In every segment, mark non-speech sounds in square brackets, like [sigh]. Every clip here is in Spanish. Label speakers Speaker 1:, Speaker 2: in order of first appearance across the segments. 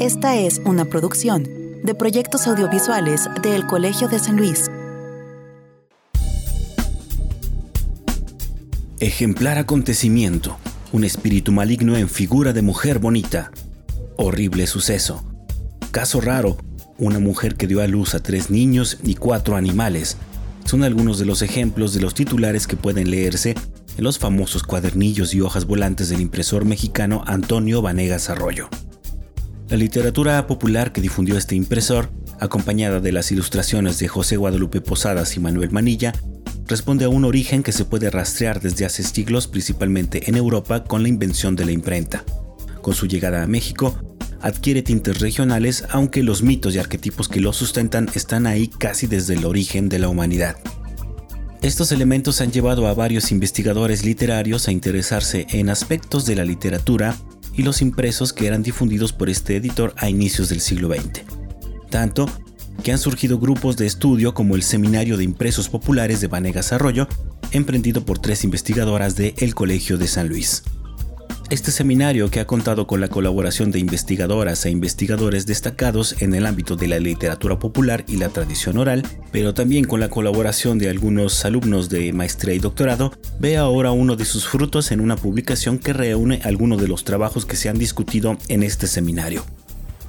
Speaker 1: Esta es una producción de proyectos audiovisuales del Colegio de San Luis.
Speaker 2: Ejemplar acontecimiento. Un espíritu maligno en figura de mujer bonita. Horrible suceso. Caso raro. Una mujer que dio a luz a tres niños y cuatro animales. Son algunos de los ejemplos de los titulares que pueden leerse en los famosos cuadernillos y hojas volantes del impresor mexicano Antonio Vanegas Arroyo. La literatura popular que difundió este impresor, acompañada de las ilustraciones de José Guadalupe Posadas y Manuel Manilla, responde a un origen que se puede rastrear desde hace siglos principalmente en Europa con la invención de la imprenta. Con su llegada a México, adquiere tintes regionales aunque los mitos y arquetipos que lo sustentan están ahí casi desde el origen de la humanidad. Estos elementos han llevado a varios investigadores literarios a interesarse en aspectos de la literatura y los impresos que eran difundidos por este editor a inicios del siglo XX. Tanto que han surgido grupos de estudio como el Seminario de Impresos Populares de Vanegas Arroyo, emprendido por tres investigadoras de El Colegio de San Luis. Este seminario, que ha contado con la colaboración de investigadoras e investigadores destacados en el ámbito de la literatura popular y la tradición oral, pero también con la colaboración de algunos alumnos de maestría y doctorado, ve ahora uno de sus frutos en una publicación que reúne algunos de los trabajos que se han discutido en este seminario.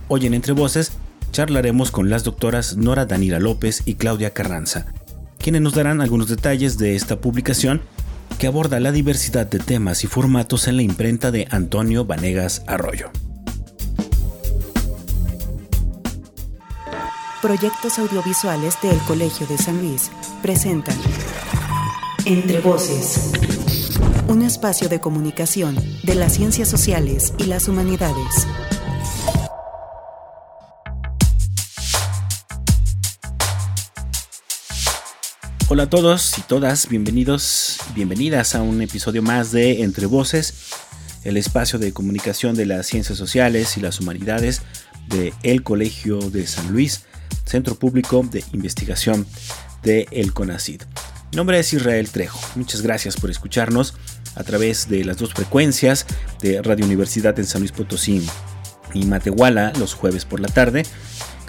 Speaker 2: Hoy en Entre Voces charlaremos con las doctoras Nora Danira López y Claudia Carranza, quienes nos darán algunos detalles de esta publicación que aborda la diversidad de temas y formatos en la imprenta de Antonio Vanegas Arroyo.
Speaker 1: Proyectos audiovisuales del Colegio de San Luis presentan Entre Voces, un espacio de comunicación de las ciencias sociales y las humanidades.
Speaker 2: Hola a todos y todas, bienvenidos, bienvenidas a un episodio más de Entre Voces, el espacio de comunicación de las ciencias sociales y las humanidades de el Colegio de San Luis, Centro Público de Investigación de el CONACID. Mi nombre es Israel Trejo. Muchas gracias por escucharnos a través de las dos frecuencias de Radio Universidad en San Luis Potosí y Matehuala los jueves por la tarde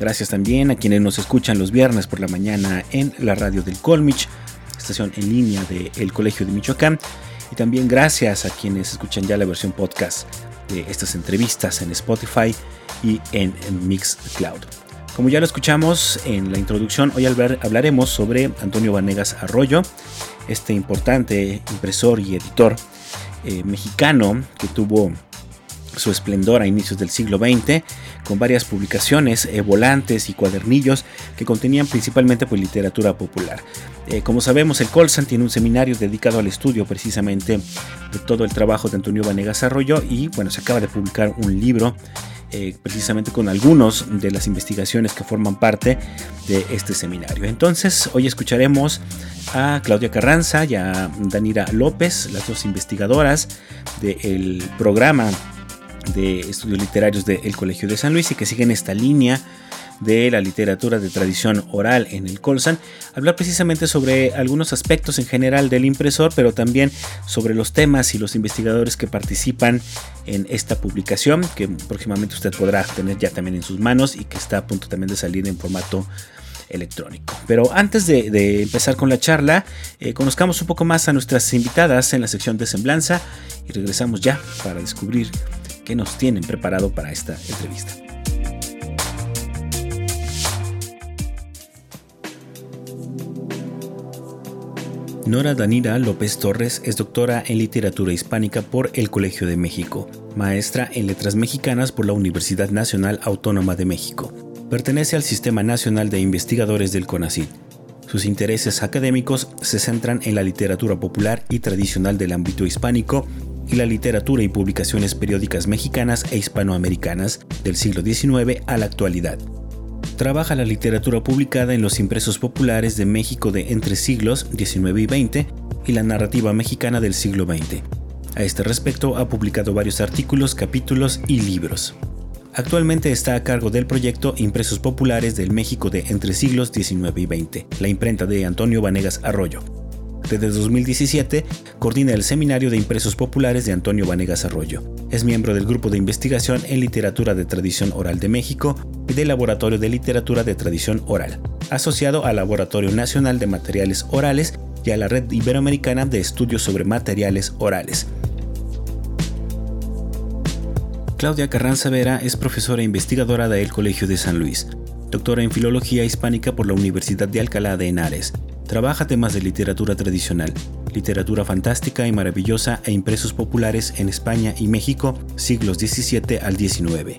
Speaker 2: Gracias también a quienes nos escuchan los viernes por la mañana en la radio del Colmich, estación en línea del Colegio de Michoacán. Y también gracias a quienes escuchan ya la versión podcast de estas entrevistas en Spotify y en, Mixcloud. Como ya lo escuchamos en la introducción, hoy hablaremos sobre Antonio Vanegas Arroyo, este importante impresor y editor eh, mexicano que tuvo su esplendor a inicios del siglo XX, con varias publicaciones, eh, volantes y cuadernillos que contenían principalmente pues, literatura popular. Eh, como sabemos, el Colsan tiene un seminario dedicado al estudio precisamente de todo el trabajo de Antonio Vanegas Arroyo y bueno, se acaba de publicar un libro eh, precisamente con algunos de las investigaciones que forman parte de este seminario. Entonces, hoy escucharemos a Claudia Carranza y a Danira López, las dos investigadoras del programa de estudios literarios del Colegio de San Luis y que siguen esta línea de la literatura de tradición oral en el Colsan, hablar precisamente sobre algunos aspectos en general del impresor, pero también sobre los temas y los investigadores que participan en esta publicación, que próximamente usted podrá tener ya también en sus manos y que está a punto también de salir en formato electrónico. Pero antes de, empezar con la charla, eh, conozcamos un poco más a nuestras invitadas en la sección de semblanza y regresamos ya para descubrir que nos tienen preparado para esta entrevista. Nora Danira López Torres es doctora en literatura hispánica por el Colegio de México, maestra en letras mexicanas por la Universidad Nacional Autónoma de México. Pertenece al Sistema Nacional de Investigadores del CONACYT. Sus intereses académicos se centran en la literatura popular y tradicional del ámbito hispánico y la literatura y publicaciones periódicas mexicanas e hispanoamericanas del siglo XIX a la actualidad. Trabaja la literatura publicada en los impresos populares de México de entre siglos XIX y XX y la narrativa mexicana del siglo XX. A este respecto ha publicado varios artículos, capítulos y libros. Actualmente está a cargo del proyecto Impresos Populares del México de entre siglos XIX y XX, la imprenta de Antonio Vanegas Arroyo. Desde 2017 coordina el Seminario de Impresos Populares de Antonio Vanegas Arroyo. Es miembro del Grupo de Investigación en Literatura de Tradición Oral de México y del Laboratorio de Literatura de Tradición Oral, asociado al Laboratorio Nacional de Materiales Orales y a la Red Iberoamericana de Estudios sobre Materiales Orales. Claudia Carranza Vera es profesora e investigadora del Colegio de San Luis, doctora en Filología Hispánica por la Universidad de Alcalá de Henares. Trabaja temas de literatura tradicional, literatura fantástica y maravillosa e impresos populares en España y México, siglos XVII al XIX.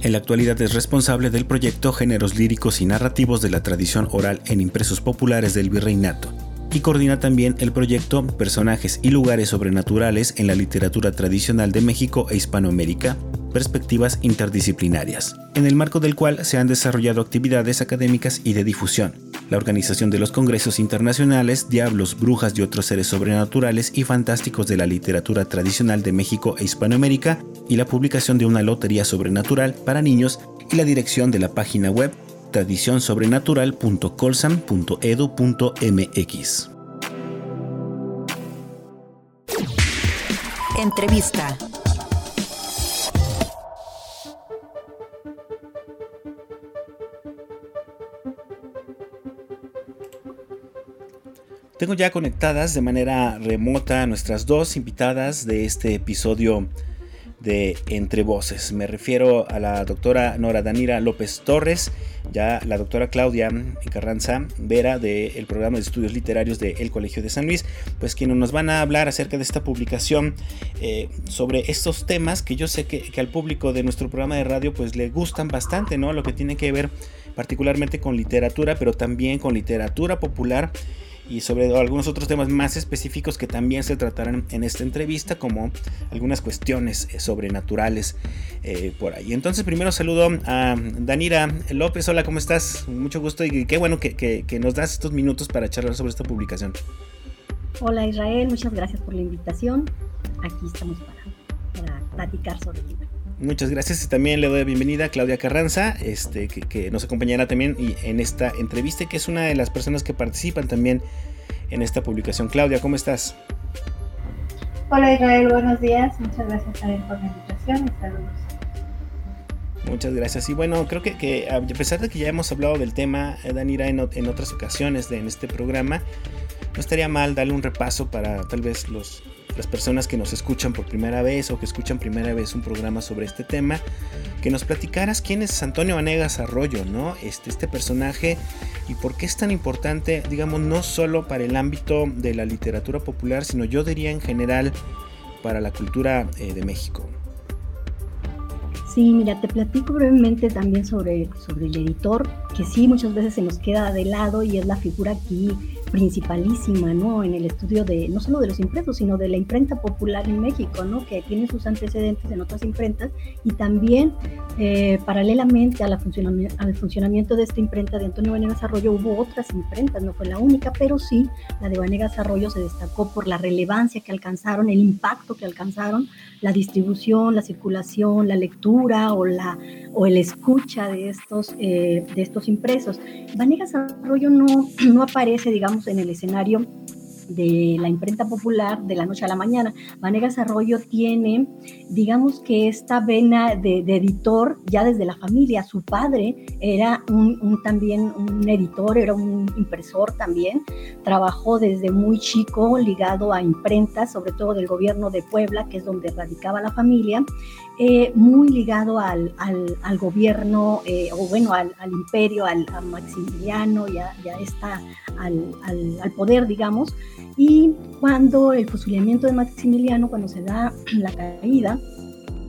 Speaker 2: En la actualidad es responsable del proyecto Géneros líricos y narrativos de la tradición oral en impresos populares del Virreinato y coordina también el proyecto Personajes y lugares sobrenaturales en la literatura tradicional de México e Hispanoamérica, perspectivas interdisciplinarias, en el marco del cual se han desarrollado actividades académicas y de difusión, la organización de los congresos internacionales Diablos, Brujas y otros seres sobrenaturales y fantásticos de la literatura tradicional de México e Hispanoamérica y la publicación de una lotería sobrenatural para niños y la dirección de la página web tradicionsobrenatural.colsam.edu.mx.
Speaker 1: Entrevista.
Speaker 2: Tengo ya conectadas de manera remota nuestras dos invitadas de este episodio de Entre Voces. Me refiero a la doctora Nora Danira López Torres, ya la doctora Claudia Carranza Vera del programa de estudios literarios del Colegio de San Luis, pues quienes nos van a hablar acerca de esta publicación eh, sobre estos temas que yo sé que, que, al público de nuestro programa de radio pues le gustan bastante, ¿no? Lo que tiene que ver particularmente con literatura, pero también con literatura popular y sobre algunos otros temas más específicos que también se tratarán en esta entrevista, como algunas cuestiones eh, sobrenaturales eh, por ahí. Entonces, primero saludo a Danira López. Hola, ¿cómo estás? Mucho gusto y qué bueno que, nos das estos minutos para charlar sobre esta publicación.
Speaker 3: Hola, Israel. Muchas gracias por la invitación. Aquí estamos para, para platicar sobre el libro.
Speaker 2: Muchas gracias y también le doy la bienvenida a Claudia Carranza, este, que, nos acompañará también en esta entrevista, que es una de las personas que participan también en esta publicación. Claudia, ¿cómo estás?
Speaker 4: Hola Israel, buenos días. Muchas gracias también por la invitación y saludos.
Speaker 2: Muchas gracias. Y bueno, creo que, a pesar de que ya hemos hablado del tema, eh, Danira, en, en otras ocasiones de, en este programa, no estaría mal darle un repaso para tal vez los, las personas que nos escuchan por primera vez o que escuchan primera vez un programa sobre este tema, que nos platicaras quién es Antonio Vanegas Arroyo, ¿no? Este, este personaje y por qué es tan importante, digamos, no solo para el ámbito de la literatura popular, sino yo diría en general para la cultura eh, de México.
Speaker 3: Sí, mira, te platico brevemente también sobre, sobre el editor, que sí muchas veces se nos queda de lado y es la figura aquí principalísima, ¿no? En el estudio de, no solo de los impresos, sino de la imprenta popular en México, ¿no? Que tiene sus antecedentes en otras imprentas y también eh, paralelamente a la funcionamiento, al funcionamiento de esta imprenta de Antonio Vanegas Arroyo hubo otras imprentas, no fue la única, pero sí la de Vanegas Arroyo se destacó por la relevancia que alcanzaron, el impacto que alcanzaron, la distribución, la circulación, la lectura o la o el escucha de estos, eh, de estos impresos. Vanegas Arroyo no, [clears throat] no aparece, digamos, en el escenario de la imprenta popular de la noche a la mañana. Vanegas Arroyo tiene, digamos que esta vena de, editor ya desde la familia. Su padre era un, también un editor, era un impresor también. Trabajó desde muy chico ligado a imprentas, sobre todo del gobierno de Puebla, que es donde radicaba la familia. Eh, muy ligado al, al, gobierno, eh, o bueno, al, imperio, al, a Maximiliano y a, esta, al, al, poder, digamos. Y cuando el fusilamiento de Maximiliano, cuando se da [clears throat] la caída,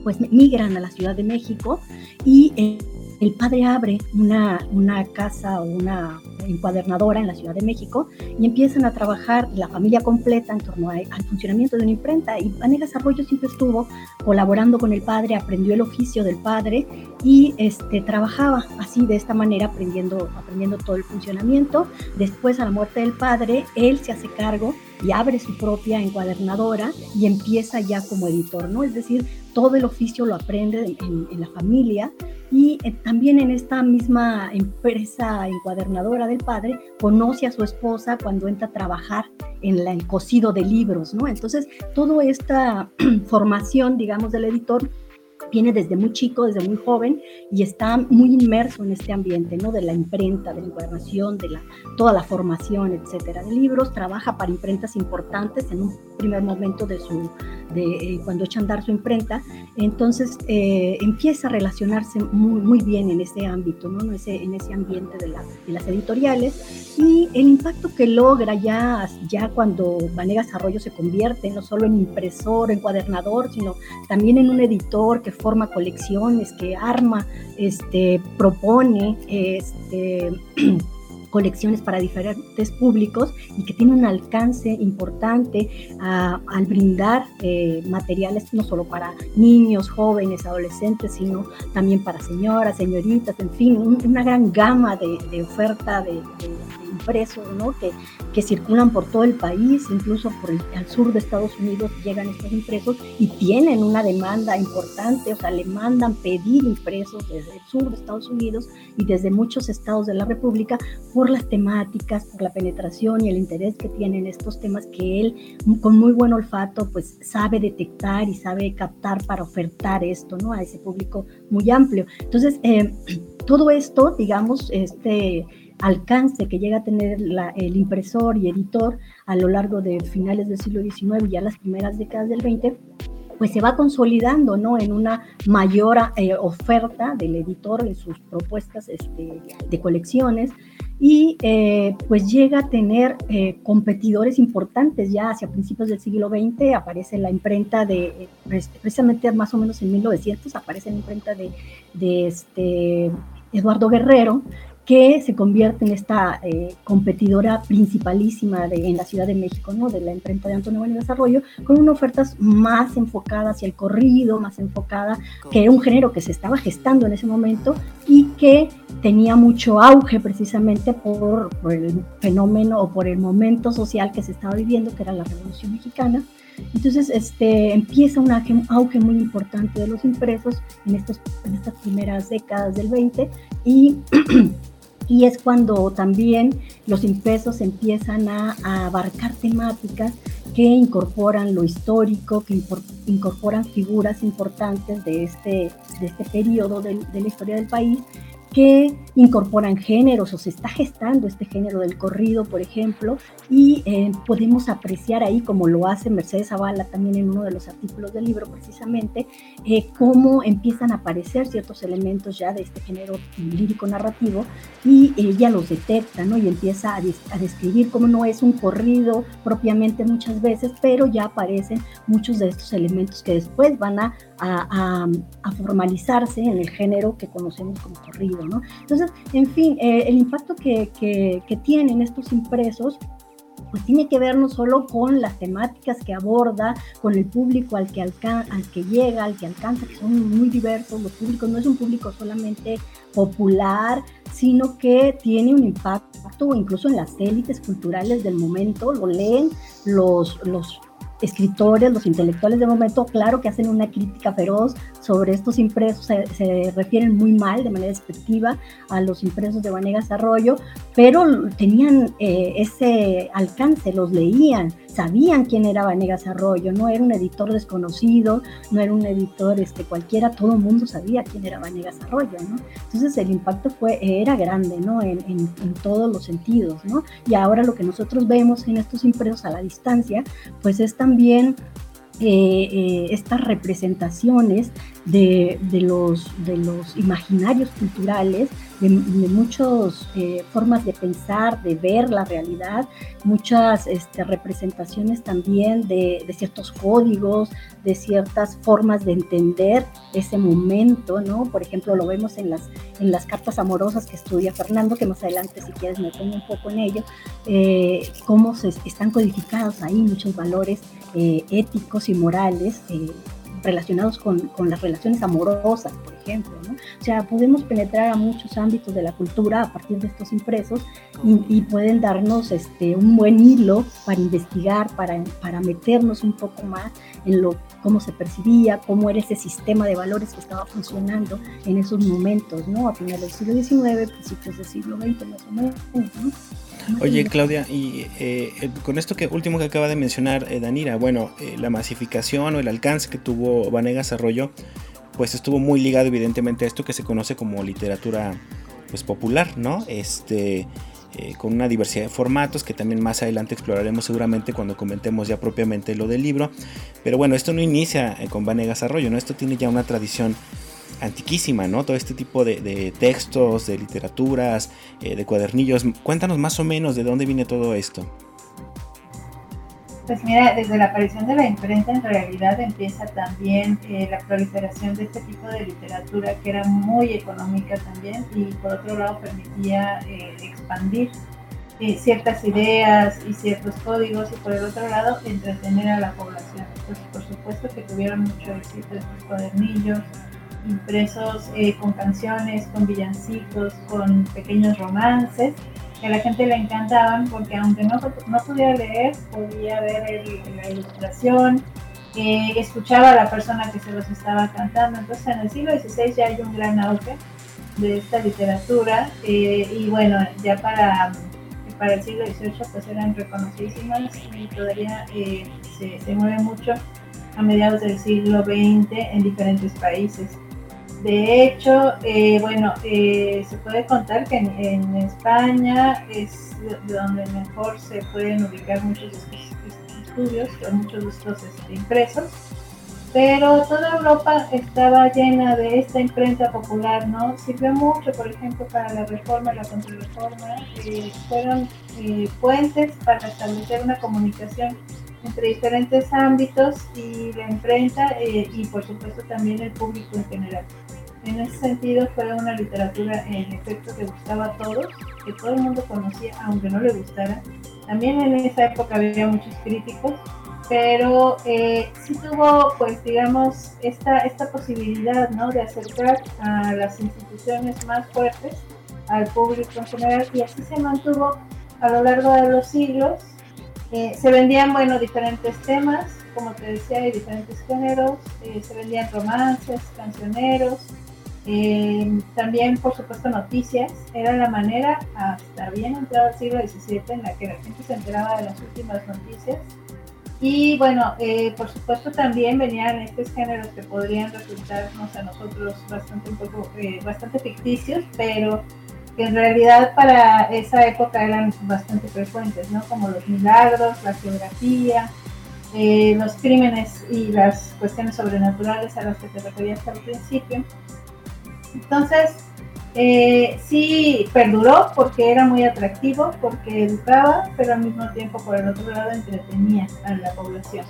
Speaker 3: pues migran a la Ciudad de México y eh, el padre abre una, una casa o una encuadernadora en la Ciudad de México y empiezan a trabajar la familia completa en torno al funcionamiento de una imprenta. Y Vanegas Arroyo siempre estuvo colaborando con el padre, aprendió el oficio del padre y este, trabajaba así, de esta manera, aprendiendo, aprendiendo todo el funcionamiento. Después, a la muerte del padre, él se hace cargo y abre su propia encuadernadora y empieza ya como editor, ¿no? Es decir, todo el oficio lo aprende en, la familia y eh, también en esta misma empresa encuadernadora del padre conoce a su esposa cuando entra a trabajar en el cocido de libros, ¿no? Entonces, toda esta [clears throat] formación, digamos, del editor viene desde muy chico, desde muy joven y está muy inmerso en este ambiente, ¿no? De la imprenta, de la encuadernación, de la, toda la formación, etcétera, de libros, trabaja para imprentas importantes en un primer momento de su, de eh, cuando echa a andar su imprenta, entonces eh, empieza a relacionarse muy, muy bien en ese ámbito, ¿no? En ese, en ese ambiente de, la, de las editoriales y el impacto que logra ya, ya cuando Vanegas Arroyo se convierte no solo en impresor, encuadernador, sino también en un editor que forma colecciones, que arma, este, propone, este, [clears throat] colecciones para diferentes públicos y que tiene un alcance importante ah, al brindar eh, materiales no solo para niños, jóvenes, adolescentes, sino también para señoras, señoritas, en fin, una gran gama de, oferta de, impresos ¿no? que, que circulan por todo el país, incluso por el sur de Estados Unidos llegan estos impresos y tienen una demanda importante, o sea, le mandan pedir impresos desde el sur de Estados Unidos y desde muchos estados de la República por las temáticas, por la penetración y el interés que tienen estos temas que él con muy buen olfato pues sabe detectar y sabe captar para ofertar esto, ¿no? A ese público muy amplio. Entonces, eh, [clears throat] todo esto, digamos, este alcance que llega a tener el impresor y editor a lo largo de finales del siglo XIX y ya las primeras décadas del XX, pues se va consolidando ¿no? en una mayor eh, oferta del editor en sus propuestas este, de colecciones y eh, pues llega a tener eh, competidores importantes ya hacia principios del siglo XX, aparece la imprenta de, precisamente más o menos en 1900, aparece la imprenta de, de este Eduardo Guerrero, que se convierte en esta eh, competidora principalísima de, en la Ciudad de México, ¿no? de la imprenta de Antonio Buen Desarrollo, con unas ofertas más enfocadas hacia el corrido, más enfocada, que era un género que se estaba gestando en ese momento y que tenía mucho auge precisamente por, por el fenómeno o por el momento social que se estaba viviendo, que era la Revolución Mexicana. Entonces este, empieza un auge, muy importante de los impresos en, estos, en estas primeras décadas del 20 y [clears throat] y es cuando también los impresos empiezan a, abarcar temáticas que incorporan lo histórico, que incorporan figuras importantes de este, de este periodo de, de la historia del país que incorporan géneros o se está gestando este género del corrido, por ejemplo, y eh, podemos apreciar ahí, como lo hace Mercedes Zavala también en uno de los artículos del libro precisamente, eh, cómo empiezan a aparecer ciertos elementos ya de este género lírico narrativo y ella los detecta, ¿no? Y empieza a, describir cómo no es un corrido propiamente muchas veces, pero ya aparecen muchos de estos elementos que después van a formalizarse en el género que conocemos como corrido. Entonces, en fin, eh, el impacto que, que, tienen estos impresos pues tiene que ver no solo con las temáticas que aborda, con el público al que, al que llega, al que alcanza, que son muy diversos los públicos, no es un público solamente popular, sino que tiene un impacto incluso en las élites culturales del momento, lo leen los escritores, los intelectuales de momento, claro que hacen una crítica feroz sobre estos impresos, se, refieren muy mal, de manera despectiva, a los impresos de Vanegas Arroyo, pero tenían eh, ese alcance, los leían, sabían quién era Vanegas Arroyo, no era un editor desconocido, no era un editor este, cualquiera, todo el mundo sabía quién era Vanegas Arroyo, ¿no? Entonces el impacto fue, era grande, ¿no? En, en, en todos los sentidos, ¿no? Y ahora lo que nosotros vemos en estos impresos a la distancia, pues es también eh, eh, estas representaciones de, los, de los imaginarios culturales, de, muchas eh, formas de pensar, de ver la realidad, muchas este, representaciones también de, ciertos códigos, de ciertas formas de entender ese momento, ¿no? Por ejemplo, lo vemos en las, en las cartas amorosas que estudia Fernando, que más adelante si quieres me pongo un poco en ello, cómo se, están codificados ahí muchos valores eh, éticos y morales eh, relacionados con, con, las relaciones amorosas, por ejemplo. ¿no? O sea, podemos penetrar a muchos ámbitos de la cultura a partir de estos impresos y, pueden darnos este, un buen hilo para investigar, para, para meternos un poco más en lo cómo se percibía, cómo era ese sistema de valores que estaba funcionando en esos momentos, ¿no? A finales del siglo XIX, principios del siglo XX más o menos, ¿no?
Speaker 2: Oye, Claudia, y eh, con esto que último que acaba de mencionar eh, Danira, bueno, eh, la masificación o el alcance que tuvo Vanegas Arroyo, pues estuvo muy ligado evidentemente a esto que se conoce como literatura pues popular, ¿no? Este con una diversidad de formatos que también más adelante exploraremos seguramente cuando comentemos ya propiamente lo del libro. Pero bueno, esto no inicia con Vanegas Arroyo, ¿no? Esto tiene ya una tradición antiquísima, ¿no? Todo este tipo de, textos, de literaturas, eh, de cuadernillos. Cuéntanos más o menos de dónde viene todo esto.
Speaker 4: Pues mira, desde la aparición de la imprenta en realidad empieza también eh, la proliferación de este tipo de literatura que era muy económica también y por otro lado permitía eh, expandir ciertas ideas y ciertos códigos y por el otro lado entretener a la población. Pues por supuesto que tuvieron mucho éxito estos cuadernillos, impresos eh, con canciones, con villancicos, con pequeños romances, que a la gente le encantaban porque aunque no, no pudiera leer, podía ver la ilustración, eh, escuchaba a la persona que se los estaba cantando. Entonces en el siglo XVI ya hay un gran auge de esta literatura eh, y bueno, ya para, para el siglo XVIII pues eran reconocidísimas y todavía se, se mueve mucho a mediados del siglo XX en diferentes países. De hecho, eh, bueno, eh, se puede contar que en, España es donde mejor se pueden ubicar muchos estudios, muchos de estos este, impresos, pero toda Europa estaba llena de esta imprenta popular, ¿no? Sirvió mucho, por ejemplo, para la reforma la contrarreforma, eh, fueron puentes para establecer una comunicación entre diferentes ámbitos y la imprenta y por supuesto también el público en general. En ese sentido fue una literatura en efecto que gustaba a todos, que todo el mundo conocía, aunque no le gustara. También en esa época había muchos críticos, pero eh, sí tuvo, pues digamos, esta, esta posibilidad ¿no? de acercar a las instituciones más fuertes al público en general y así se mantuvo a lo largo de los siglos. Eh, se vendían, bueno, diferentes temas, como te decía, hay diferentes géneros, eh, se vendían romances, cancioneros, eh, también, por supuesto, noticias. Era la manera, hasta bien entrado el siglo XVII, en la que la gente se enteraba de las últimas noticias. Y bueno, eh, por supuesto también venían estos géneros que podrían resultarnos a nosotros bastante, un poco, eh, bastante ficticios, pero que en realidad para esa época eran bastante frecuentes, ¿no? Como los milagros, la geografía, los crímenes y las cuestiones sobrenaturales a las que te referías al principio. Entonces, eh, sí perduró porque era muy atractivo, porque educaba, pero al mismo tiempo por el otro lado entretenía a la población.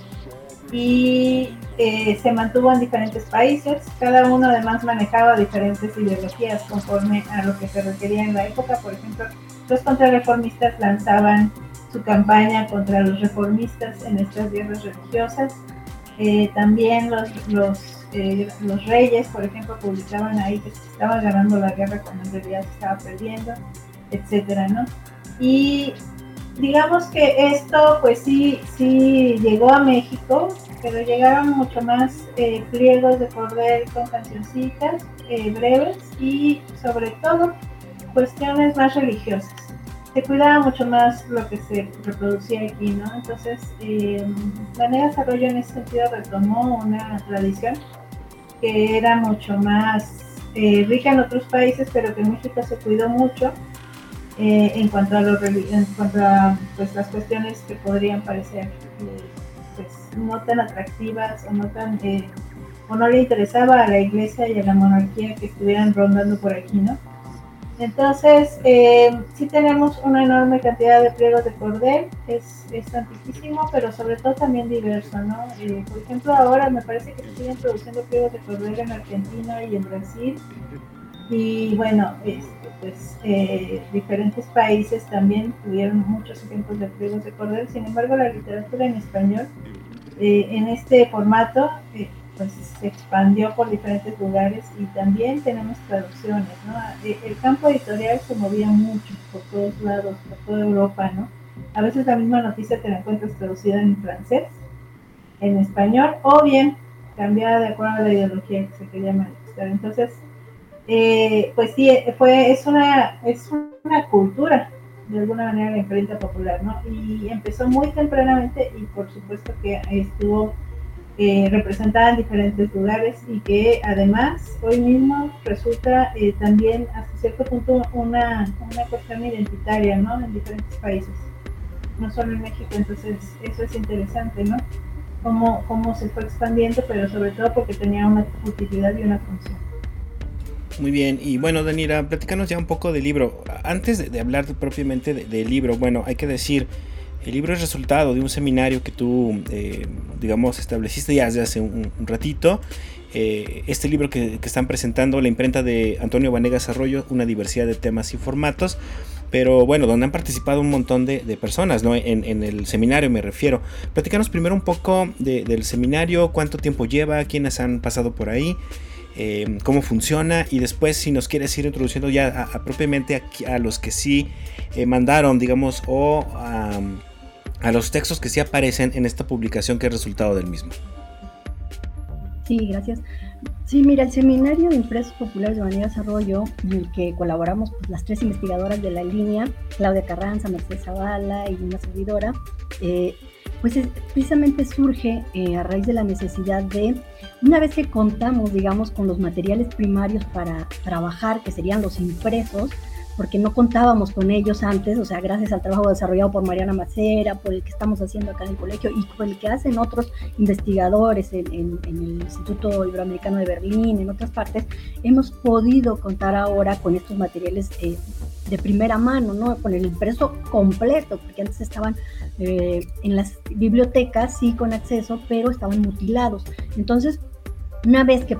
Speaker 4: Y eh, se mantuvo en diferentes países, cada uno además manejaba diferentes ideologías conforme a lo que se requería en la época. Por ejemplo, los contrarreformistas lanzaban su campaña contra los reformistas en estas guerras religiosas. Eh, también los, los eh, los reyes, por ejemplo, publicaban ahí que se estaba ganando la guerra cuando en realidad se estaba perdiendo, etcétera, ¿no? Y digamos que esto, pues sí, sí llegó a México, pero llegaron mucho más eh, pliegos de cordel con cancioncitas eh, breves y sobre todo cuestiones más religiosas. Se cuidaba mucho más lo que se reproducía aquí, ¿no? Entonces, eh, Planeta Desarrollo en ese sentido retomó una tradición que era mucho más eh, rica en otros países, pero que en México se cuidó mucho eh, en cuanto a, lo, en cuanto a pues, las cuestiones que podrían parecer eh, pues, no tan atractivas o no tan o no le interesaba a la iglesia y a la monarquía que estuvieran rondando por aquí, ¿no? Entonces, eh, sí tenemos una enorme cantidad de pliegos de cordel, es, es antiquísimo, pero sobre todo también diverso, ¿no? Eh, por ejemplo, ahora me parece que se siguen produciendo pliegos de cordel en Argentina y en Brasil, y bueno, este, pues eh, diferentes países también tuvieron muchos ejemplos de pliegos de cordel, sin embargo, la literatura en español, eh, en este formato, pues se expandió por diferentes lugares y también tenemos traducciones, ¿no? E, el campo editorial se movía mucho por todos lados, por toda Europa, ¿no? A veces la misma noticia te la encuentras traducida en francés, en español, o bien cambiada de acuerdo a la ideología que se quería manifestar. Entonces, eh, pues sí, fue, es una, es una cultura de alguna manera la imprenta popular, ¿no? Y empezó muy tempranamente y por supuesto que estuvo eh, representada en diferentes lugares y que además hoy mismo resulta eh, también hasta cierto punto una, una cuestión identitaria, ¿no? En diferentes países, no solo en México, entonces eso es interesante, ¿no? Cómo, cómo se fue expandiendo, pero sobre todo porque tenía una utilidad y una función.
Speaker 2: Muy bien, y bueno, Danira, platícanos ya un poco del libro. Antes de, hablar propiamente del libro, bueno, hay que decir, el libro es resultado de un seminario que tú, eh, digamos, estableciste ya desde hace un, ratito. Eh, este libro que, están presentando, la imprenta de Antonio Vanegas Arroyo, una diversidad de temas y formatos, pero bueno, donde han participado un montón de, personas, ¿no? En, el seminario me refiero. Platícanos primero un poco del seminario, cuánto tiempo lleva, quiénes han pasado por ahí. Eh, cómo funciona y después si nos quieres ir introduciendo ya a, propiamente a, los que sí eh, mandaron, digamos, o a los textos que sí aparecen en esta publicación que es resultado del mismo.
Speaker 3: Sí, gracias. Sí, mira, el seminario de impresos populares de María Desarrollo, en el que colaboramos pues, las tres investigadoras de la línea, Claudia Carranza, Mercedes Zavala y una servidora, eh, pues precisamente surge eh, a raíz de la necesidad de, una vez que contamos, digamos, con los materiales primarios para trabajar, que serían los impresos, porque no contábamos con ellos antes, o sea, gracias al trabajo desarrollado por Mariana Macera, por el que estamos haciendo acá en el colegio y por el que hacen otros investigadores en, el Instituto Iberoamericano de Berlín, en otras partes, hemos podido contar ahora con estos materiales eh, de primera mano, ¿no? Con el impreso completo, porque antes estaban eh, en las bibliotecas, sí, con acceso, pero estaban mutilados. Entonces, una vez que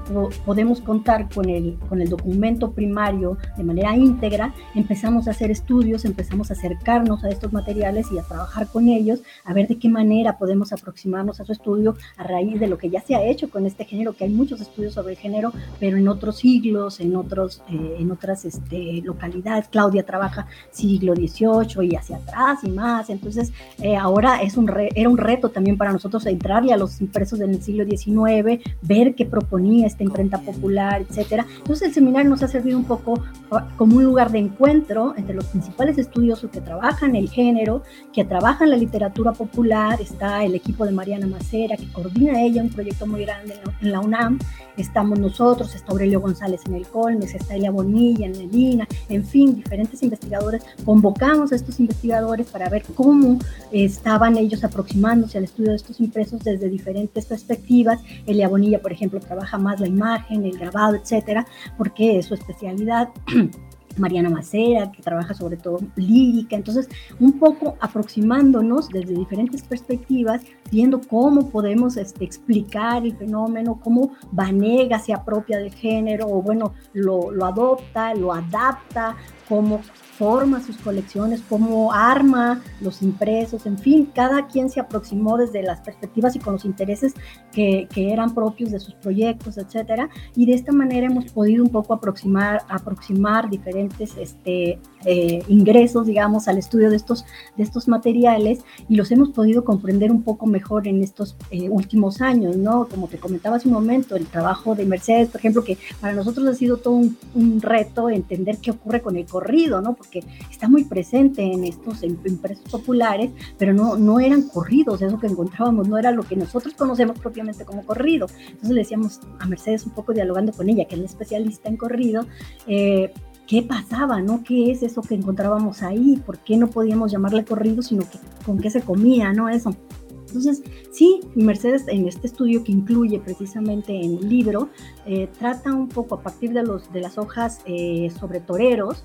Speaker 3: podemos contar con el, con el documento primario de manera íntegra, empezamos a hacer estudios, empezamos a acercarnos a estos materiales y a trabajar con ellos, a ver de qué manera podemos aproximarnos a su estudio a raíz de lo que ya se ha hecho con este género, que hay muchos estudios sobre el género, pero en otros siglos, en, otros, eh, en otras este, localidades. Claudia trabaja siglo XVIII y hacia atrás y más. Entonces, eh, ahora es un era un reto también para nosotros entrarle a los impresos del siglo XIX, ver qué proponía esta imprenta popular, etcétera. Entonces el seminario nos ha servido un poco como un lugar de encuentro entre los principales estudiosos que trabajan el género, que trabajan la literatura popular, está el equipo de Mariana Macera, que coordina ella un proyecto muy grande en la UNAM, estamos nosotros, está Aurelio González en el Colmes, está Elia Bonilla en Medina, en fin, diferentes investigadores. Convocamos a estos investigadores para ver cómo estaban ellos aproximándose al estudio de estos impresos desde diferentes perspectivas. Elia Bonilla, por ejemplo, trabaja más la imagen, el grabado, etcétera, porque es su especialidad. [clears throat] Mariana Macera, que trabaja sobre todo lírica, entonces un poco aproximándonos desde diferentes perspectivas, viendo cómo podemos este, explicar el fenómeno, cómo Vanega se apropia del género, o bueno, lo, lo adopta, lo adapta, cómo forma sus colecciones, cómo arma los impresos, en fin, cada quien se aproximó desde las perspectivas y con los intereses que, eran propios de sus proyectos, etcétera, y de esta manera hemos podido un poco aproximar, aproximar diferentes este, eh, ingresos, digamos, al estudio de estos, de estos materiales y los hemos podido comprender un poco mejor en estos eh, últimos años, ¿no? Como te comentaba hace un momento, el trabajo de Mercedes, por ejemplo, que para nosotros ha sido todo un, un reto entender qué ocurre con el corrido, ¿no? que está muy presente en estos impresos populares, pero no, no eran corridos, eso que encontrábamos no era lo que nosotros conocemos propiamente como corrido. Entonces le decíamos a Mercedes un poco dialogando con ella, que es la especialista en corrido, eh, qué pasaba, ¿no? ¿Qué es eso que encontrábamos ahí? ¿Por qué no podíamos llamarle corrido, sino que con qué se comía, ¿no? Eso. Entonces, sí, Mercedes en este estudio que incluye precisamente en el libro, eh, trata un poco a partir de, los, de las hojas eh, sobre toreros,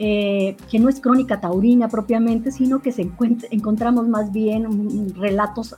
Speaker 3: eh, que no es crónica taurina propiamente, sino que se encontramos más bien relatos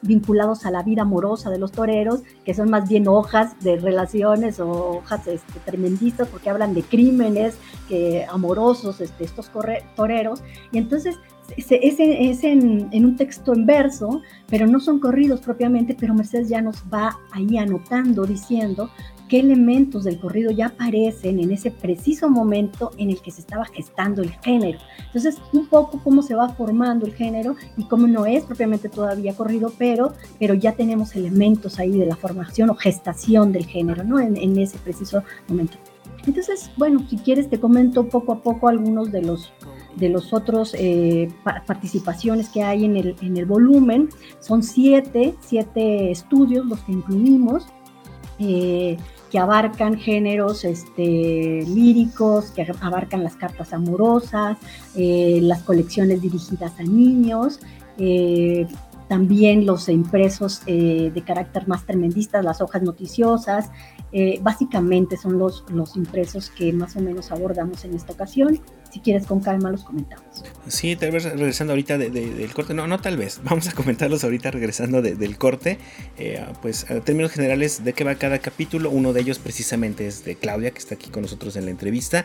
Speaker 3: vinculados a la vida amorosa de los toreros, que son más bien hojas de relaciones o hojas este, tremendistas, porque hablan de crímenes que, amorosos, este, estos toreros. Y entonces es, es en, en, un texto en verso, pero no son corridos propiamente, pero Mercedes ya nos va ahí anotando, diciendo qué elementos del corrido ya aparecen en ese preciso momento en el que se estaba gestando el género. Entonces, un poco cómo se va formando el género y cómo no es propiamente todavía corrido, pero, pero ya tenemos elementos ahí de la formación o gestación del género, ¿no? En, en ese preciso momento. Entonces, bueno, si quieres te comento poco a poco algunos de los de los otros eh, participaciones que hay en el, en el volumen. Son siete, siete estudios los que incluimos. Eh, que abarcan géneros este, líricos, que abarcan las cartas amorosas, eh, las colecciones dirigidas a niños, también los impresos de carácter más tremendistas, las hojas noticiosas, eh, básicamente son los, los impresos que más o menos abordamos en esta ocasión. Si quieres con calma los comentamos.
Speaker 2: Sí, tal vez regresando ahorita del corte, no, no tal vez, [laughs] vamos a comentarlos ahorita regresando del corte. Eh, pues a términos generales, ¿de qué va cada capítulo? Uno de ellos precisamente es de Claudia, que está aquí con nosotros en la entrevista.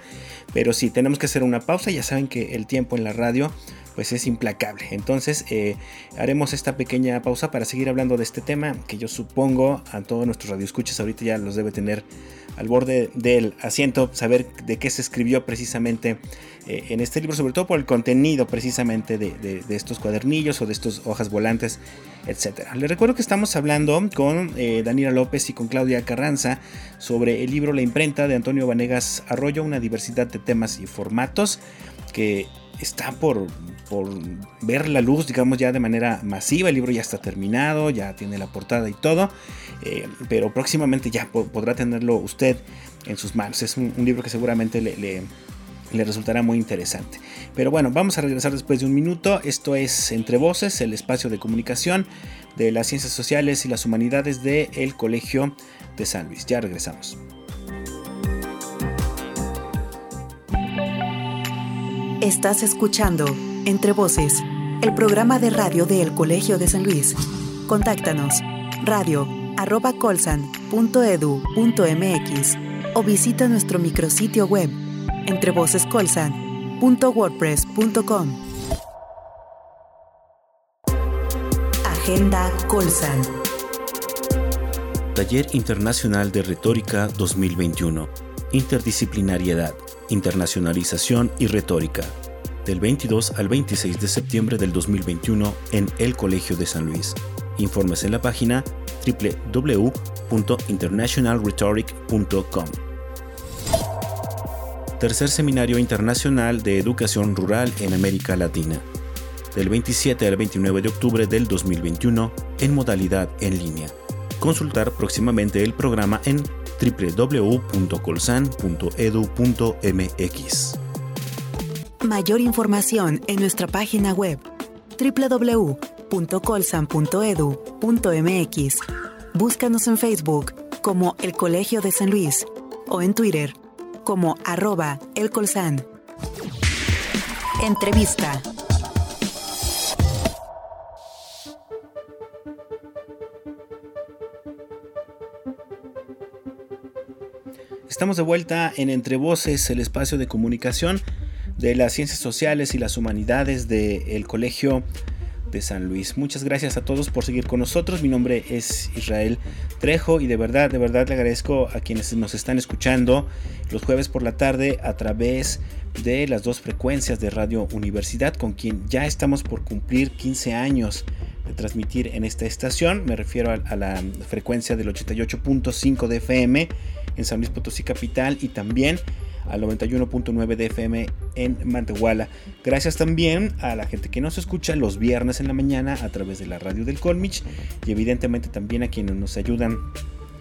Speaker 2: Pero sí, tenemos que hacer una pausa, ya saben que el tiempo en la radio pues es implacable. Entonces eh, haremos esta pequeña pausa para seguir hablando de este tema que yo supongo a todos nuestros radioescuchas ahorita ya los debe tener al borde del asiento, saber de qué se escribió precisamente eh, en este libro, sobre todo por el contenido precisamente de, estos cuadernillos o de estas hojas volantes, etc. Les recuerdo que estamos hablando con eh, Daniela López y con Claudia Carranza sobre el libro La imprenta de Antonio Vanegas Arroyo, una diversidad de temas y formatos que está por, por ver la luz, digamos, ya de manera masiva. El libro ya está terminado, ya tiene la portada y todo, eh, pero próximamente ya podrá tenerlo usted en sus manos. Es un, libro que seguramente le, resultará muy interesante. Pero bueno, vamos a regresar después de un minuto. Esto es Entre Voces, el espacio de comunicación de las ciencias sociales y las humanidades del Colegio de San Luis. Ya regresamos.
Speaker 1: Estás escuchando Entre Voces, el programa de radio del Colegio de San Luis. Contáctanos radio arroba colsan.edu.mx o visita nuestro micrositio web entrevocescolsan.wordpress.com. Agenda Colsan.
Speaker 2: Taller Internacional de Retórica 2021. Interdisciplinariedad Internacionalización y Retórica, del 22 al 26 de septiembre del 2021 en el Colegio de San Luis. Informes en la página www.internationalrhetoric.com. Tercer Seminario Internacional de Educación Rural en América Latina, del 27 al 29 de octubre del 2021 en modalidad en línea. Consultar próximamente el programa en www.colsan.edu.mx.
Speaker 1: Mayor información en nuestra página web www.colsan.edu.mx. Búscanos en Facebook como El Colegio de San Luis o en Twitter como arroba El Colsan. Entrevista.
Speaker 2: Estamos de vuelta en Entre Voces, el espacio de comunicación de las ciencias sociales y las humanidades del Colegio de San Luis. Muchas gracias a todos por seguir con nosotros. Mi nombre es Israel Trejo y de verdad, de verdad le agradezco a quienes nos están escuchando los jueves por la tarde a través de las dos frecuencias de Radio Universidad con quien ya estamos por cumplir 15 años de transmitir en esta estación. Me refiero a, la frecuencia del 88.5 de FM en San Luis Potosí Capital y también al 91.9 de FM en Mantehuala. Gracias también a la gente que nos escucha los viernes en la mañana a través de la radio del Colmich y evidentemente también a quienes nos ayudan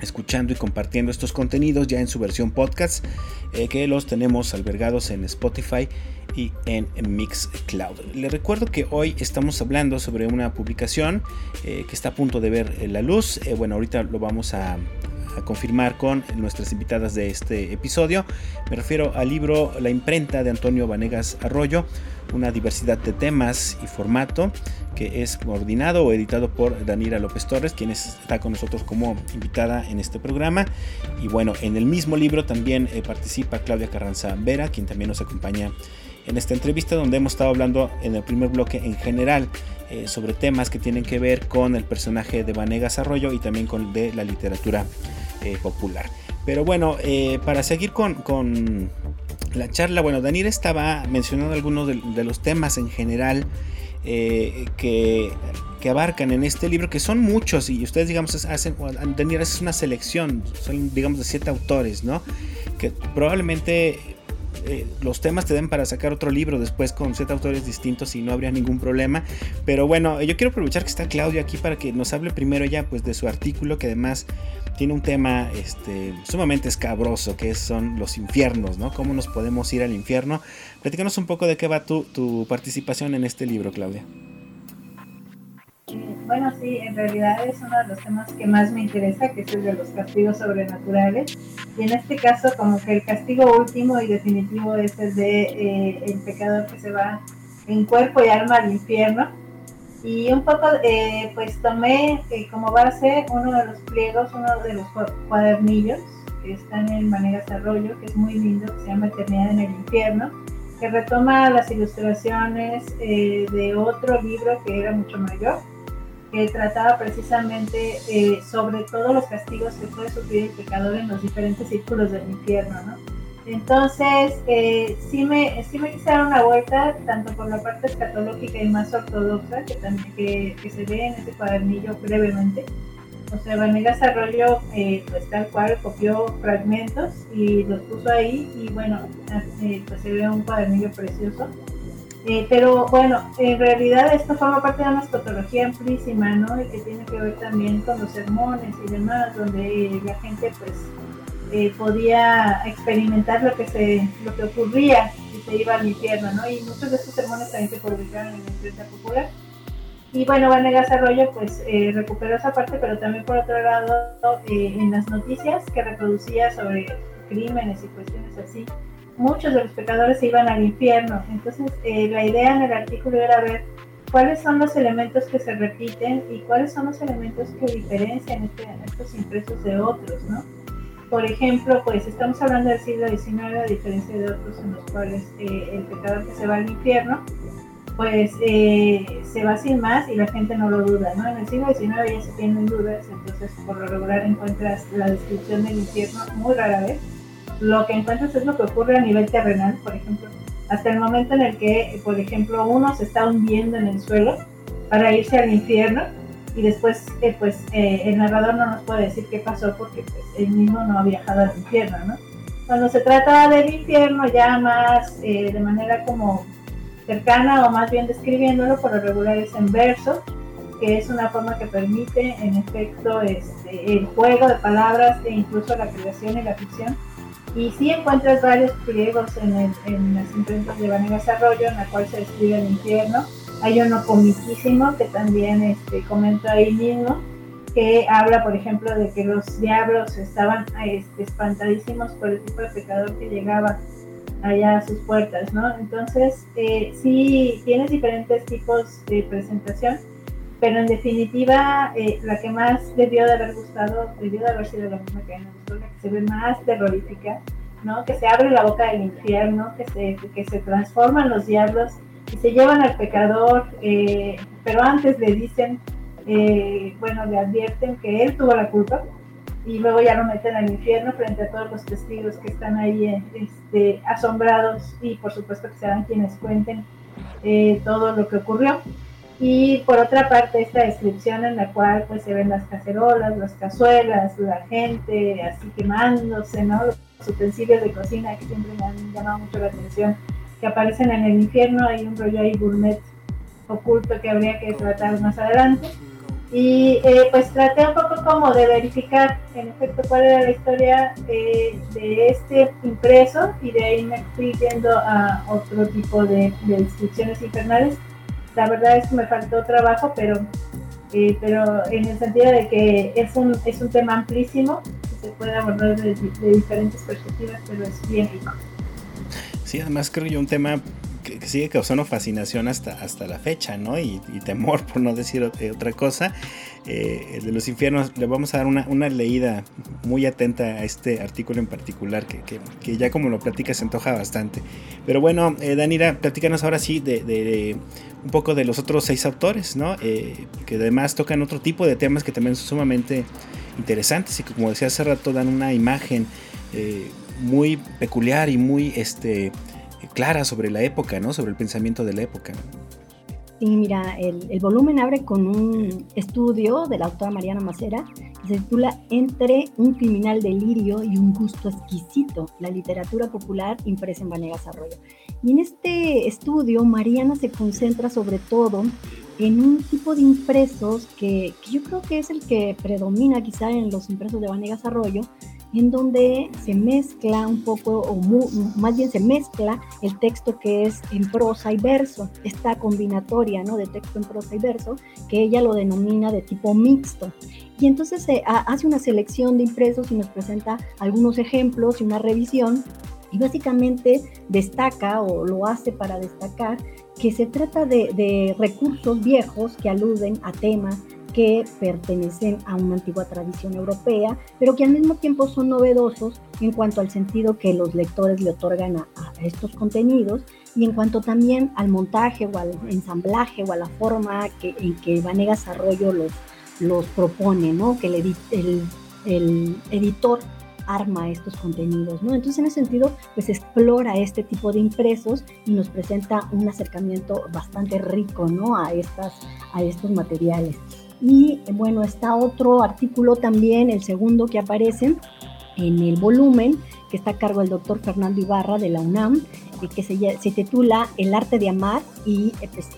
Speaker 2: escuchando y compartiendo estos contenidos ya en su versión podcast eh, que los tenemos albergados en Spotify y en Mixcloud. Les recuerdo que hoy estamos hablando sobre una publicación eh, que está a punto de ver la luz. Eh, bueno, ahorita lo vamos a, confirmar con nuestras invitadas de este episodio. Me refiero al libro La imprenta de Antonio Vanegas Arroyo, una diversidad de temas y formato que es coordinado o editado por Daniela López Torres, quien está con nosotros como invitada en este programa. Y bueno, en el mismo libro también eh, participa Claudia Carranza Vera, quien también nos acompaña en esta entrevista donde hemos estado hablando en el primer bloque en general eh, sobre temas que tienen que ver con el personaje de Vanegas Arroyo y también con de la literatura eh, popular. Pero bueno, eh, para seguir con, la charla, bueno, Daniel estaba mencionando algunos de, los temas en general que, abarcan en este libro, que son muchos, y ustedes, digamos, hacen, Daniel es una selección, son, digamos, de siete autores, ¿no? Que probablemente eh, los temas te dan para sacar otro libro después con siete autores distintos y no habría ningún problema. Pero bueno, yo quiero aprovechar que está Claudio aquí para que nos hable primero ya pues de su artículo que además tiene un tema este, sumamente escabroso que son los infiernos, ¿no? ¿Cómo nos podemos ir al infierno? Platícanos un poco de qué va tu, tu participación en este libro, Claudia.
Speaker 4: Bueno, sí, en realidad es uno de los temas que más me interesa, que es el de los castigos sobrenaturales. Y en este caso, como que el castigo último y definitivo es el de eh, el pecador que se va en cuerpo y alma al infierno. Y un poco, eh, pues tomé eh, como base uno de los pliegos, uno de los cuadernillos que están en Manegas Arroyo, que es muy lindo, que se llama Eternidad en el Infierno, que retoma las ilustraciones de otro libro que era mucho mayor, que trataba precisamente eh, sobre todos los castigos que puede sufrir el pecador en los diferentes círculos del infierno, ¿no? Entonces, eh, sí, me, sí me quise dar una vuelta, tanto por la parte escatológica y más ortodoxa, que, también, que, que se ve en ese cuadernillo brevemente. O sea, Vanegas Arroyo, eh, pues tal cual, copió fragmentos y los puso ahí, y bueno, eh, pues se ve un cuadernillo precioso eh, pero bueno, en realidad esto forma parte de una escatología amplísima, ¿no? Y que tiene que ver también con los sermones y demás, donde la gente pues eh, podía experimentar lo que se lo que ocurría si se iba al infierno, ¿no? Y muchos de estos sermones también se publicaron en la prensa popular. Y bueno, Vanegas Arroyo pues eh, recuperó esa parte, pero también por otro lado en las noticias que reproducía sobre crímenes y cuestiones así, muchos de los pecadores se iban al infierno. Entonces, eh, la idea en el artículo era ver cuáles son los elementos que se repiten y cuáles son los elementos que diferencian este, estos impresos de otros, ¿no? Por ejemplo, pues estamos hablando del siglo XIX, a diferencia de otros en los cuales eh, el pecador que se va al infierno, pues eh, se va sin más y la gente no lo duda, ¿no? En el siglo XIX ya se tienen dudas, entonces por lo regular encuentras la descripción del infierno muy rara vez lo que encuentras es lo que ocurre a nivel terrenal, por ejemplo, hasta el momento en el que, por ejemplo, uno se está hundiendo en el suelo para irse al infierno y después, eh, pues, eh, el narrador no nos puede decir qué pasó porque pues, él mismo no ha viajado al infierno, ¿no? Cuando se trata del infierno ya más eh, de manera como cercana o más bien describiéndolo, por lo regular es en verso, que es una forma que permite en efecto este, el juego de palabras e incluso la creación y la ficción y sí encuentras varios pliegos en, en las imprentas de Vanegas Arroyo, en la cual se describe el infierno. Hay uno comiquísimo que también este, comento ahí mismo, que habla, por ejemplo, de que los diablos estaban este, espantadísimos por el tipo de pecador que llegaba allá a sus puertas, ¿no? Entonces, eh, sí, tienes diferentes tipos de presentación pero en definitiva eh, la que más debió de haber gustado, debió de haber sido la misma que me gustó, la que se ve más terrorífica, ¿no? que se abre la boca del infierno, que se, que se transforman los diablos y se llevan al pecador, eh, pero antes le dicen, eh, bueno, le advierten que él tuvo la culpa y luego ya lo meten al infierno frente a todos los testigos que están ahí este, asombrados y por supuesto que serán quienes cuenten todo lo que ocurrió. Y por otra parte, esta descripción en la cual pues se ven las cacerolas, las cazuelas, la gente así quemándose, ¿no? Los utensilios de cocina que siempre me han llamado mucho la atención, que aparecen en el infierno, hay un rollo ahí gourmet oculto que habría que tratar más adelante. Y eh, pues traté un poco como de verificar en efecto cuál era la historia eh, de este impreso y de ahí me fui yendo a otro tipo de, de descripciones infernales la verdad es que me faltó trabajo, pero, eh, pero en el sentido de que es un, es un tema amplísimo, que se puede abordar de, diferentes perspectivas, pero es bien rico.
Speaker 2: Sí, además creo yo un tema que, sigue causando fascinación hasta, hasta la fecha, ¿no? Y, temor, [laughs] por no decir otra cosa. Eh, el de los infiernos, le vamos a dar una, una, leída muy atenta a este artículo en particular, que, que, ya como lo platicas se antoja bastante. Pero bueno, eh, Danira, platícanos ahora sí de, un poco de los otros seis autores, ¿no? Eh, que además tocan otro tipo de temas que también son sumamente interesantes y que como decía hace rato dan una imagen muy peculiar y muy este, clara sobre la época, ¿no? Sobre el pensamiento de la época.
Speaker 3: Sí, mira, el, volumen abre con un estudio de la autora Mariana Macera Se titula Entre un criminal delirio y un gusto exquisito, la literatura popular impresa en Vanegas Arroyo. Y en este estudio, Mariana se concentra sobre todo en un tipo de impresos que, que, yo creo que es el que predomina quizá en los impresos de Vanegas Arroyo, en donde se mezcla un poco, o más bien se mezcla el texto que es en prosa y verso, esta combinatoria ¿no? de texto en prosa y verso, que ella lo denomina de tipo mixto. Y entonces se hace una selección de impresos y nos presenta algunos ejemplos y una revisión, y básicamente destaca o lo hace para destacar que se trata de, de recursos viejos que aluden a temas que pertenecen a una antigua tradición europea, pero que al mismo tiempo son novedosos en cuanto al sentido que los lectores le otorgan a, estos contenidos y en cuanto también al montaje o al ensamblaje o a la forma que, en que Vanegas Arroyo los, los propone, ¿no? que el, el, el editor arma estos contenidos, ¿no? Entonces, en ese sentido, pues explora este tipo de impresos y nos presenta un acercamiento bastante rico, ¿no? A, estas, a estos materiales. Y bueno, está otro artículo también, el segundo que aparece en el volumen, que está a cargo del doctor Fernando Ibarra de la UNAM, que se, se, titula El arte de amar y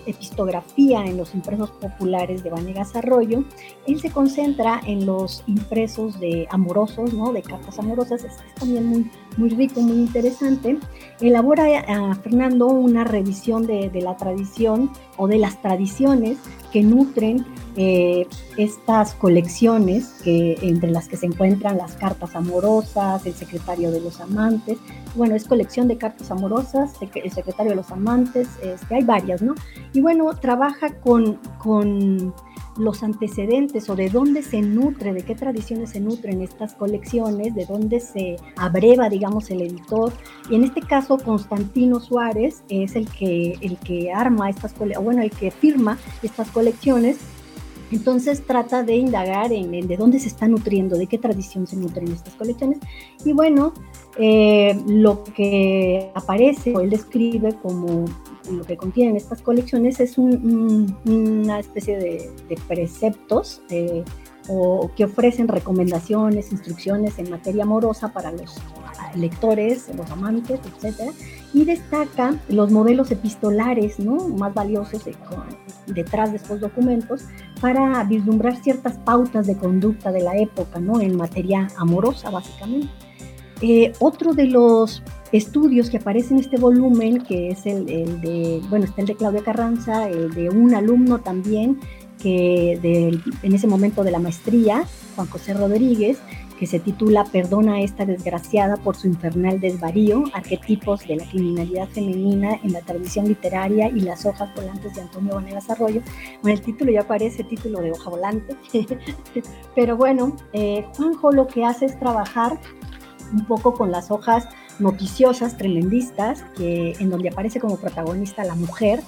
Speaker 3: epistografía en los impresos populares de Vanegas Arroyo. Él se concentra en los impresos de amorosos, ¿no? de cartas amorosas, es, también muy, muy rico, muy interesante. Elabora a Fernando una revisión de, de la tradición o de las tradiciones que nutren eh, estas colecciones que, entre las que se encuentran las cartas amorosas, el secretario de los amantes, bueno, es colección de cartas amorosas, el secretario de los amantes, este, hay varias, ¿no? Y bueno, trabaja con, con los antecedentes o de dónde se nutre, de qué tradiciones se nutren estas colecciones, de dónde se abreva, digamos, el editor. Y en este caso, Constantino Suárez es el que, el que arma estas colecciones, bueno, el que firma estas colecciones. Entonces trata de indagar en, de dónde se está nutriendo, de qué tradición se nutren estas colecciones. Y bueno, eh, lo que aparece, o él describe como lo que contienen estas colecciones es una especie de, preceptos eh, o que ofrecen recomendaciones, instrucciones en materia amorosa para los lectores, los amantes, etc. Y destaca los modelos epistolares ¿no? más valiosos detrás de estos documentos para vislumbrar ciertas pautas de conducta de la época ¿no? en materia amorosa, básicamente. Eh, otro de los estudios que aparecen en este volumen, que es el, de, bueno, está el de Claudia Carranza, el de un alumno también, que en ese momento de la maestría, Juan José Rodríguez, que se titula Perdona a esta desgraciada por su infernal desvarío, arquetipos de la criminalidad femenina en la tradición literaria y las hojas volantes de Antonio Vanegas Arroyo. Bueno, el título ya parece título de hoja volante, [laughs] pero bueno, eh, Juanjo lo que hace es trabajar un poco con las hojas noticiosas, tremendistas, que, en donde aparece como protagonista la mujer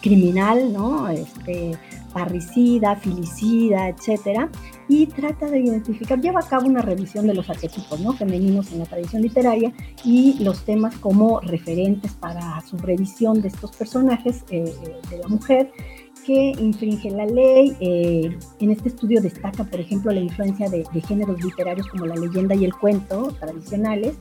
Speaker 3: criminal, ¿no? Este, parricida, filicida, etcétera, y trata de identificar, lleva a cabo una revisión de los arquetipos ¿no? femeninos en la tradición literaria y los temas como referentes para su revisión de estos personajes eh, eh, de la mujer que infringe la ley. Eh, en este estudio destaca, por ejemplo, la influencia de, géneros literarios como la leyenda y el cuento tradicionales,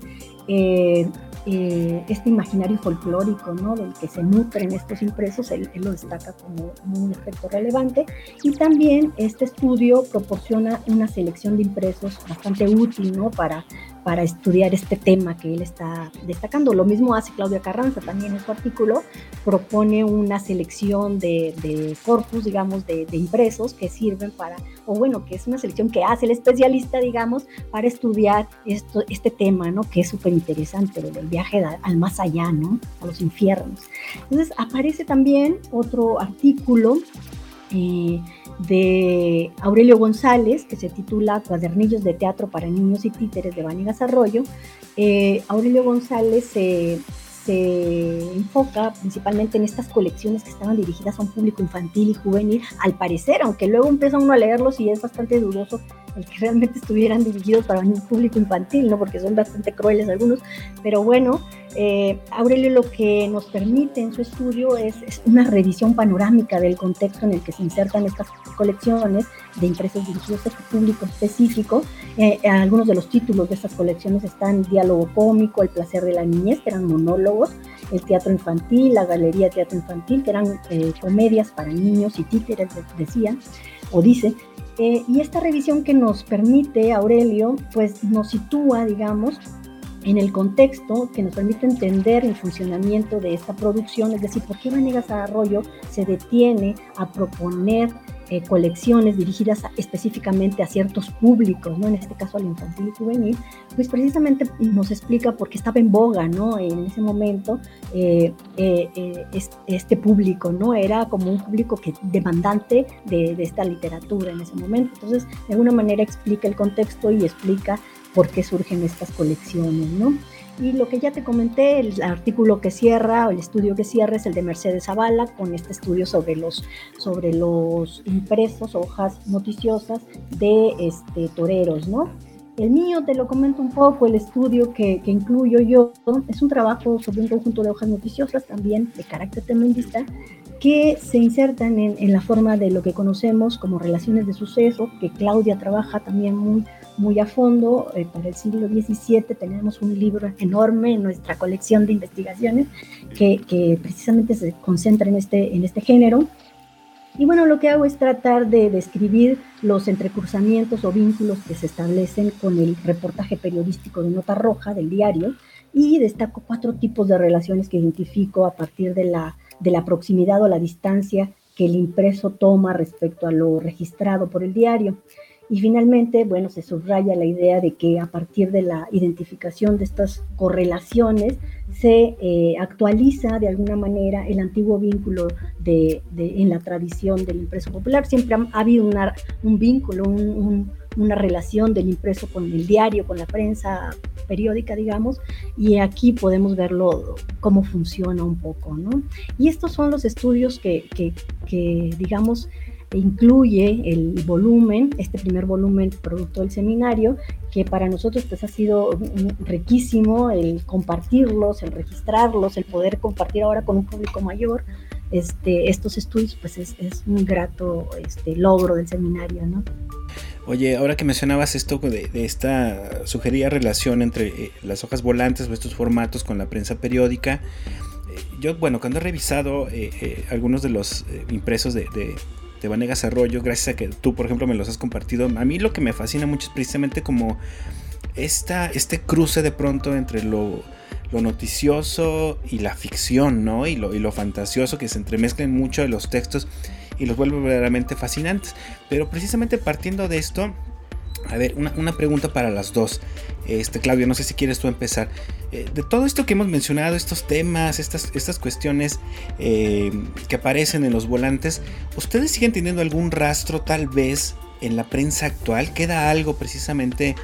Speaker 3: eh, eh, este imaginario folclórico ¿no? del que se nutren estos impresos, él, lo destaca como un aspecto relevante. Y también este estudio proporciona una selección de impresos bastante útil ¿no? para para estudiar este tema que él está destacando. Lo mismo hace Claudia Carranza también en su artículo, propone una selección de, corpus, digamos, de, impresos que sirven para, o bueno, que es una selección que hace el especialista, digamos, para estudiar este tema, ¿no? Que es súper interesante, del viaje al más allá, ¿no? A los infiernos. Entonces aparece también otro artículo. Eh, de Aurelio González, que se titula Cuadernillos de Teatro para Niños y Títeres de Vanegas Arroyo. Eh, Aurelio González se, enfoca principalmente en estas colecciones que estaban dirigidas a un público infantil y juvenil, al parecer, aunque luego empieza uno a leerlos y es bastante dudoso el que realmente estuvieran dirigidos para un público infantil, ¿no? porque son bastante crueles algunos, pero bueno, eh, Aurelio lo que nos permite en su estudio es, una revisión panorámica del contexto en el que se insertan estas colecciones de impresos dirigidos a este público específico. Eh, algunos de los títulos de estas colecciones están Diálogo Cómico, El Placer de la Niñez, que eran monólogos, el Teatro Infantil, la Galería Teatro Infantil, que eran eh, comedias para niños y títeres, decía, o dice. y esta revisión que nos permite Aurelio, pues nos sitúa, digamos, en el contexto que nos permite entender el funcionamiento de esta producción, es decir, por qué Vanegas Arroyo se detiene a proponer eh, colecciones dirigidas específicamente a ciertos públicos, ¿no? en este caso al infantil y juvenil, pues precisamente nos explica por qué estaba en boga ¿no? en ese momento eh, eh, este público, ¿no? era como un público que, demandante de, de esta literatura en ese momento. Entonces, de alguna manera explica el contexto y explica por qué surgen estas colecciones, ¿no? Y lo que ya te comenté, el artículo que cierra, o el estudio que cierra es el de Mercedes Zavala, con este estudio sobre los, sobre los impresos, hojas noticiosas de este, toreros, ¿no? El mío, te lo comento un poco, el estudio que, incluyo yo, es un trabajo sobre un conjunto de hojas noticiosas también de carácter tremendista, que se insertan en, en, la forma de lo que conocemos como relaciones de suceso, que Claudia trabaja también muy muy a fondo. Eh, para el siglo XVII tenemos un libro enorme en nuestra colección de investigaciones que, que, precisamente se concentra en este, en este género. Y bueno, lo que hago es tratar de describir los entrecruzamientos o vínculos que se establecen con el reportaje periodístico de Nota Roja del diario y destaco cuatro tipos de relaciones que identifico a partir de la, de la proximidad o la distancia que el impreso toma respecto a lo registrado por el diario. Y finalmente, bueno, se subraya la idea de que a partir de la identificación de estas correlaciones se eh, actualiza de alguna manera el antiguo vínculo de, en la tradición del impreso popular. Siempre ha, habido una, un vínculo, una relación del impreso con el diario, con la prensa periódica, digamos, y aquí podemos verlo cómo funciona un poco, ¿no? Y estos son los estudios que, que, que digamos, incluye el volumen, este primer volumen producto del seminario, que para nosotros pues ha sido riquísimo el compartirlos, el registrarlos, el poder compartir ahora con un público mayor este, estos estudios, pues es, un grato este, logro del seminario, ¿no?
Speaker 2: Oye, ahora que mencionabas esto de, esta sugerida relación entre eh, las hojas volantes o estos formatos con la prensa periódica, eh, yo, bueno, cuando he revisado eh, algunos de los impresos de Vanegas Arroyo, gracias a que tú, por ejemplo, me los has compartido. A mí lo que me fascina mucho es precisamente como esta, este cruce de pronto entre lo, noticioso y la ficción, ¿no? Y lo, y lo fantasioso que se entremezclan mucho de los textos y los vuelve verdaderamente fascinantes. Pero precisamente partiendo de esto, a ver, una, pregunta para las dos. Este, Claudio, no sé si quieres tú empezar. Eh, de todo esto que hemos mencionado, estos temas, estas, estas cuestiones eh, que aparecen en los volantes, ¿ustedes siguen teniendo algún rastro tal vez en la prensa actual? ¿Queda algo precisamente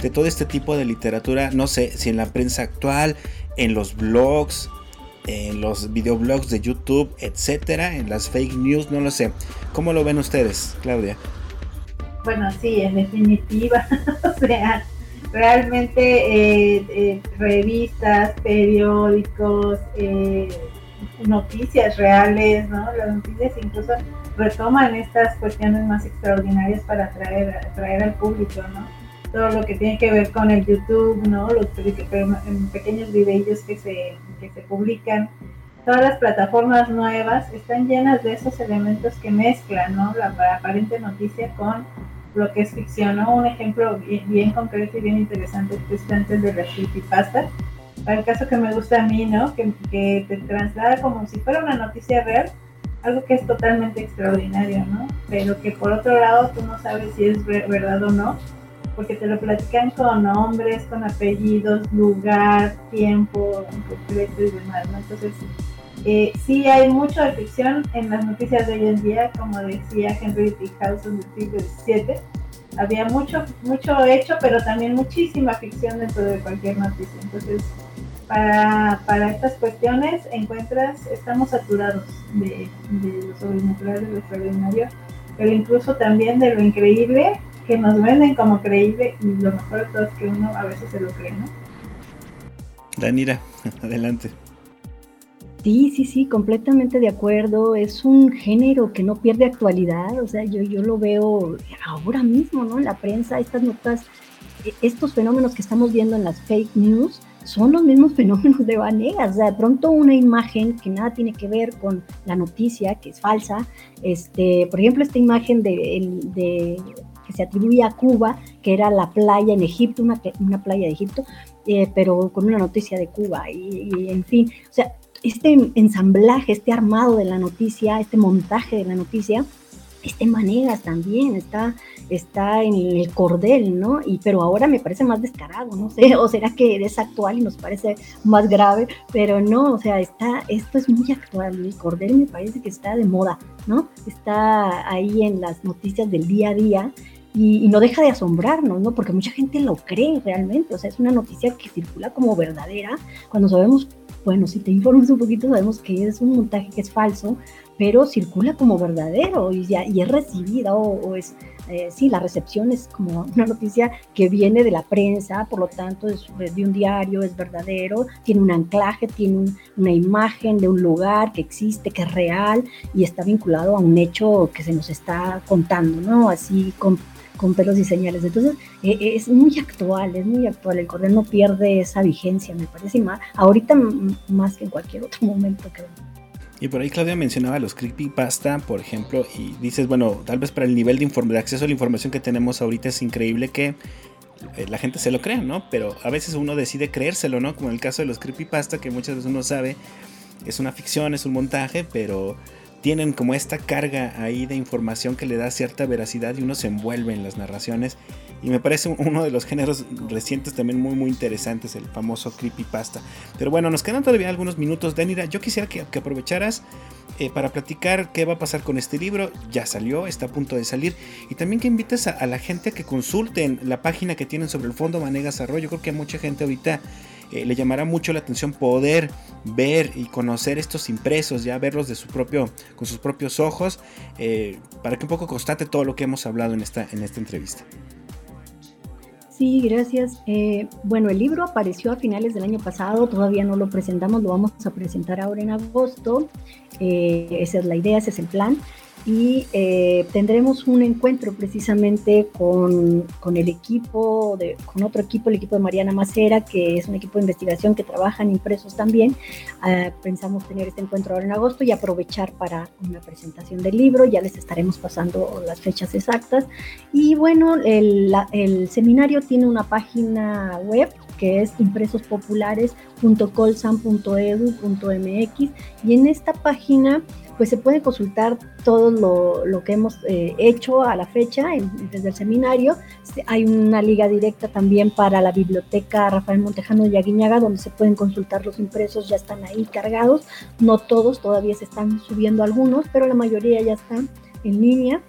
Speaker 2: de todo este tipo de literatura? No sé si en la prensa actual, en los blogs, en los videoblogs de YouTube, etcétera, en las fake news, no lo sé. ¿Cómo lo ven ustedes, Claudia?
Speaker 4: Bueno, sí, en definitiva. [laughs] o sea, realmente eh, eh, revistas, periódicos, eh, noticias reales, ¿no? Las noticias incluso retoman estas cuestiones más extraordinarias para atraer, atraer al público, ¿no? Todo lo que tiene que ver con el YouTube, ¿no? Los pequeños videos que se, que se publican. Todas las plataformas nuevas están llenas de esos elementos que mezclan, ¿no? La aparente noticia con lo que es ficción, ¿no? Un ejemplo bien, concreto y bien interesante precisamente de la creepypasta. Para el caso que me gusta a mí, ¿no? Que, te traslada como si fuera una noticia real, algo que es totalmente extraordinario, ¿no? Pero que por otro lado tú no sabes si es verdad o no, porque te lo platican con nombres, con apellidos, lugar, tiempo en concreto y demás, ¿no? Entonces, eh, sí hay mucho de ficción en las noticias de hoy en día, como decía Henry T. Housen del siglo XVII. Había mucho, mucho hecho, pero también muchísima ficción dentro de cualquier noticia. Entonces, para, para estas cuestiones encuentras, estamos saturados de, de lo sobrenatural, de lo extraordinario, pero incluso también de lo increíble que nos venden como creíble y lo mejor de todo es que uno a veces se lo cree, ¿no?
Speaker 2: Danira, [laughs] adelante.
Speaker 3: Sí, sí, sí, completamente de acuerdo. Es un género que no pierde actualidad. O sea, yo, yo lo veo ahora mismo, ¿no? En la prensa, estas notas, e, estos fenómenos que estamos viendo en las fake news son los mismos [laughs] fenómenos de Vanegas. O sea, de pronto una imagen que nada tiene que ver con la noticia, que es falsa. Este, por ejemplo, esta imagen de, que se atribuye a Cuba, que era la playa en Egipto, una, una playa de Egipto, eh, pero con una noticia de Cuba. Y, y, en fin, o sea, este ensamblaje, este armado de la noticia, este montaje de la noticia, este Manegas también está, está en el cordel, ¿no? Y, pero ahora me parece más descarado, no sé, [laughs] o será que es actual y nos parece más grave, pero no, o sea, está, esto es muy actual, el cordel me parece que está de moda, ¿no? Está ahí en las noticias del día a día y, y, no deja de asombrarnos, ¿no? Porque mucha gente lo cree realmente, o sea, es una noticia que circula como verdadera, cuando sabemos bueno, si te informas un poquito, sabemos que es un montaje que es falso, pero circula como verdadero y, ya, y es recibida o, o es, eh, sí, la recepción es como una noticia que viene de la prensa, por lo tanto es de un diario, es verdadero, tiene un anclaje, tiene un, una imagen de un lugar que existe, que es real y está vinculado a un hecho que se nos está contando, ¿no? Así con con pelos y señales. Entonces, eh, es muy actual, es muy actual. El cordel no pierde esa vigencia, me parece, más, ahorita más que en cualquier otro [laughs] momento, creo.
Speaker 2: Y por ahí Claudia mencionaba los creepypasta, por ejemplo, y dices, bueno, tal vez para el nivel de, de acceso a la información que tenemos ahorita es increíble que eh, la gente se lo crea, ¿no? Pero a veces uno decide creérselo, ¿no? Como en el caso de los creepypasta, que muchas veces uno sabe es una ficción, es un montaje, pero tienen como esta carga ahí de información que le da cierta veracidad y uno se envuelve en las narraciones. Y me parece uno de los géneros recientes también muy muy interesantes, el famoso creepypasta. Pero bueno, nos quedan todavía algunos minutos, Denira. Yo quisiera que, que aprovecharas eh, para platicar qué va a pasar con este libro. Ya salió, está a punto de salir. Y también que invites a, la gente a que consulten la página que tienen sobre el Fondo Manegas Arroyo. Creo que mucha gente ahorita eh, le llamará mucho la atención poder ver y conocer estos impresos, ya verlos de su propio, con sus propios ojos, eh, para que un poco constate todo lo que hemos hablado en esta, en esta entrevista.
Speaker 3: Sí, gracias. Eh, bueno, el libro apareció a finales del año pasado, todavía no lo presentamos, lo vamos a presentar ahora en agosto. Esa es la idea, ese es el plan y eh, tendremos un encuentro precisamente con, con, el equipo, de, con otro equipo, el equipo de Mariana Macera, que es un equipo de investigación que trabaja en impresos también. Uh, pensamos tener este encuentro ahora en agosto y aprovechar para una presentación del libro, ya les estaremos pasando las fechas exactas. Y bueno, el, la, el seminario tiene una página web que es impresospopulares.colsan.edu.mx y en esta página pues se puede consultar todo lo, que hemos eh, hecho a la fecha en, desde el seminario. Hay una liga directa también para la biblioteca Rafael Montejano de Yaguiñaga, donde se pueden consultar los impresos, ya están ahí cargados. No todos, todavía se están subiendo algunos, pero la mayoría ya están en línea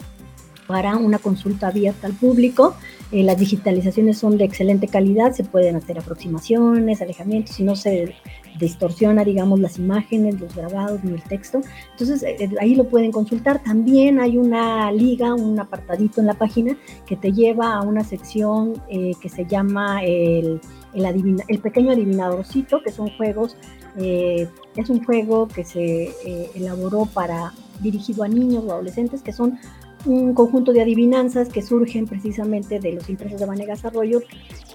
Speaker 3: para una consulta abierta al público. Eh, las digitalizaciones son de excelente calidad, se pueden hacer aproximaciones, alejamientos, y no se distorsiona, digamos, las imágenes, los grabados ni el texto. Entonces, eh, ahí lo pueden consultar. También hay una liga, un apartadito en la página que te lleva a una sección eh, que se llama el, el, el, pequeño adivinadorcito, que son juegos, eh, es un juego que se eh, elaboró para dirigido a niños o adolescentes, que son un conjunto de adivinanzas que surgen precisamente de los impresos de Vanegas Arroyo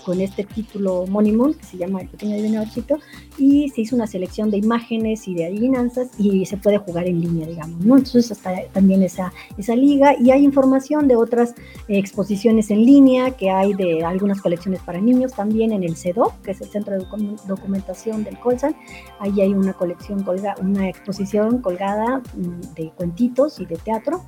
Speaker 3: con este título homónimo que se llama El Pequeño Adivinadorcito y se hizo una selección de imágenes y de adivinanzas y se puede jugar en línea, digamos, ¿no? Entonces está también esa, esa liga y hay información de otras exposiciones en línea que hay de algunas colecciones para niños también en el CEDO, que es el Centro de Documentación del Colsan. Ahí hay una colección, colga, una exposición colgada mm, de cuentitos y de teatro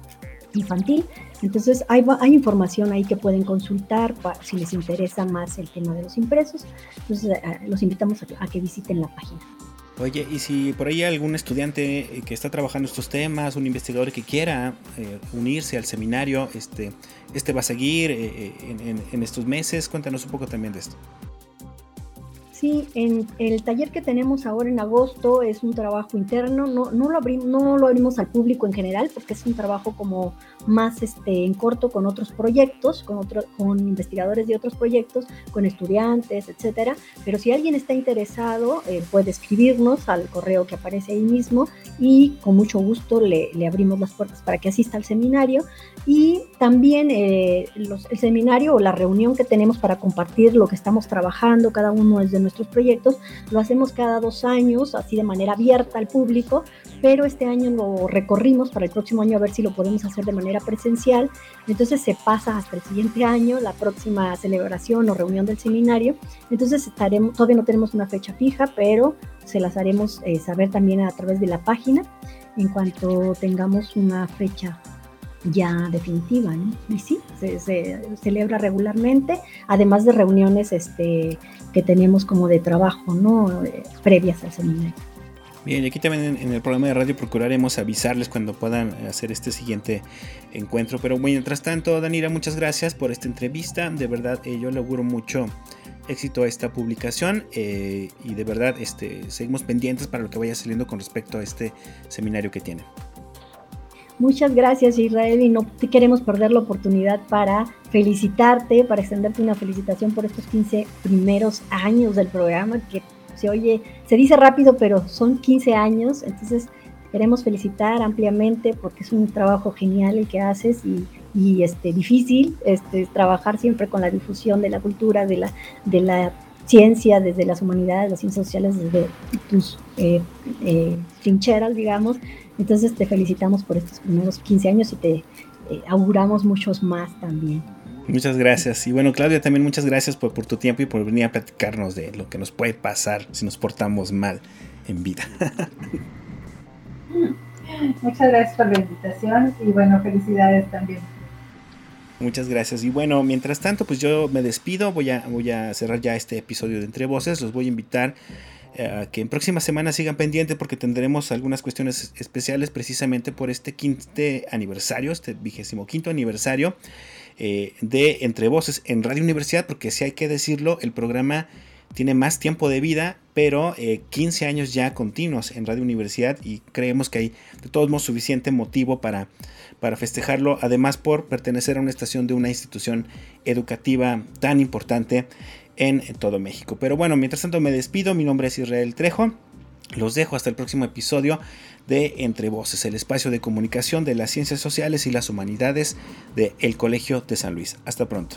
Speaker 3: infantil. Entonces hay, hay, información ahí que pueden consultar si les interesa más el tema de los impresos. Entonces eh, los invitamos a, que visiten la página.
Speaker 2: Oye, y si por ahí hay algún estudiante que está trabajando estos temas, un investigador que quiera eh, unirse al seminario, este, este va a seguir eh, en estos meses, cuéntanos un poco también de esto.
Speaker 3: Sí, en el taller que tenemos ahora en agosto es un trabajo interno, no, no, lo, abrimos, no lo abrimos al público en general porque es un trabajo como más este, en corto con otros proyectos, con, otro, con investigadores de otros proyectos, con estudiantes, etcétera. Pero si alguien está interesado, eh, puede escribirnos al correo que aparece ahí mismo y con mucho gusto le, le abrimos las puertas para que asista al seminario. Y también eh, el seminario o la reunión que tenemos para compartir lo que estamos trabajando, cada uno de nuestros proyectos. Lo hacemos cada dos años, así de manera abierta al público, pero este año lo recorrimos para el próximo año a ver si lo podemos hacer de manera presencial. Entonces se pasa hasta el siguiente año, la próxima celebración o reunión del seminario. Entonces estaremos, todavía no tenemos una fecha fija, pero se las haremos eh, saber también a través de la página en cuanto tengamos una fecha ya definitiva, ¿no? Y sí, se, celebra regularmente, además de reuniones este, que tenemos como de trabajo, ¿no? Eh, previas al seminario.
Speaker 2: Bien, aquí también en, el programa de radio procuraremos avisarles cuando puedan hacer este siguiente encuentro. Pero mientras tanto, Danira, muchas gracias por esta entrevista. De verdad, eh, yo le auguro mucho éxito a esta publicación eh, y de verdad este, seguimos pendientes para lo que vaya saliendo con respecto a este seminario que tienen.
Speaker 3: Muchas gracias Israel y no te queremos perder la oportunidad para felicitarte, para extenderte una felicitación por estos 15 primeros años del programa, que se oye, se dice rápido, pero son 15 años, entonces queremos felicitar ampliamente porque es un trabajo genial el que haces y, y este, difícil este, trabajar siempre con la difusión de la cultura, de la, de la ciencia, desde las humanidades, las ciencias sociales, desde tus eh, eh, trincheras, digamos, entonces te felicitamos por estos primeros 15 años y te eh, auguramos muchos más también.
Speaker 2: Muchas gracias. Y bueno, Claudia, también muchas gracias por, por, tu tiempo y por venir a platicarnos de lo que nos puede pasar si nos portamos mal en vida. [laughs]
Speaker 4: Muchas gracias por la invitación y bueno, felicidades también.
Speaker 2: Muchas gracias. Y bueno, mientras tanto, pues yo me despido. Voy a, voy a cerrar ya este episodio de Entre Voces. Los voy a invitar eh, que en próximas semanas sigan pendientes porque tendremos algunas cuestiones especiales precisamente por este quinto aniversario, este vigésimo quinto aniversario eh, de Entre Voces en Radio Universidad, porque si hay que decirlo, el programa tiene más tiempo de vida, pero 15 eh, años ya continuos en Radio Universidad y creemos que hay de todos modos suficiente motivo para, para festejarlo, además por pertenecer a una estación de una institución educativa tan importante en todo México. Pero bueno, mientras tanto me despido, mi nombre es Israel Trejo. Los dejo hasta el próximo episodio de Entre Voces, el espacio de comunicación de las ciencias sociales y las humanidades de Colegio de San Luis. Hasta pronto.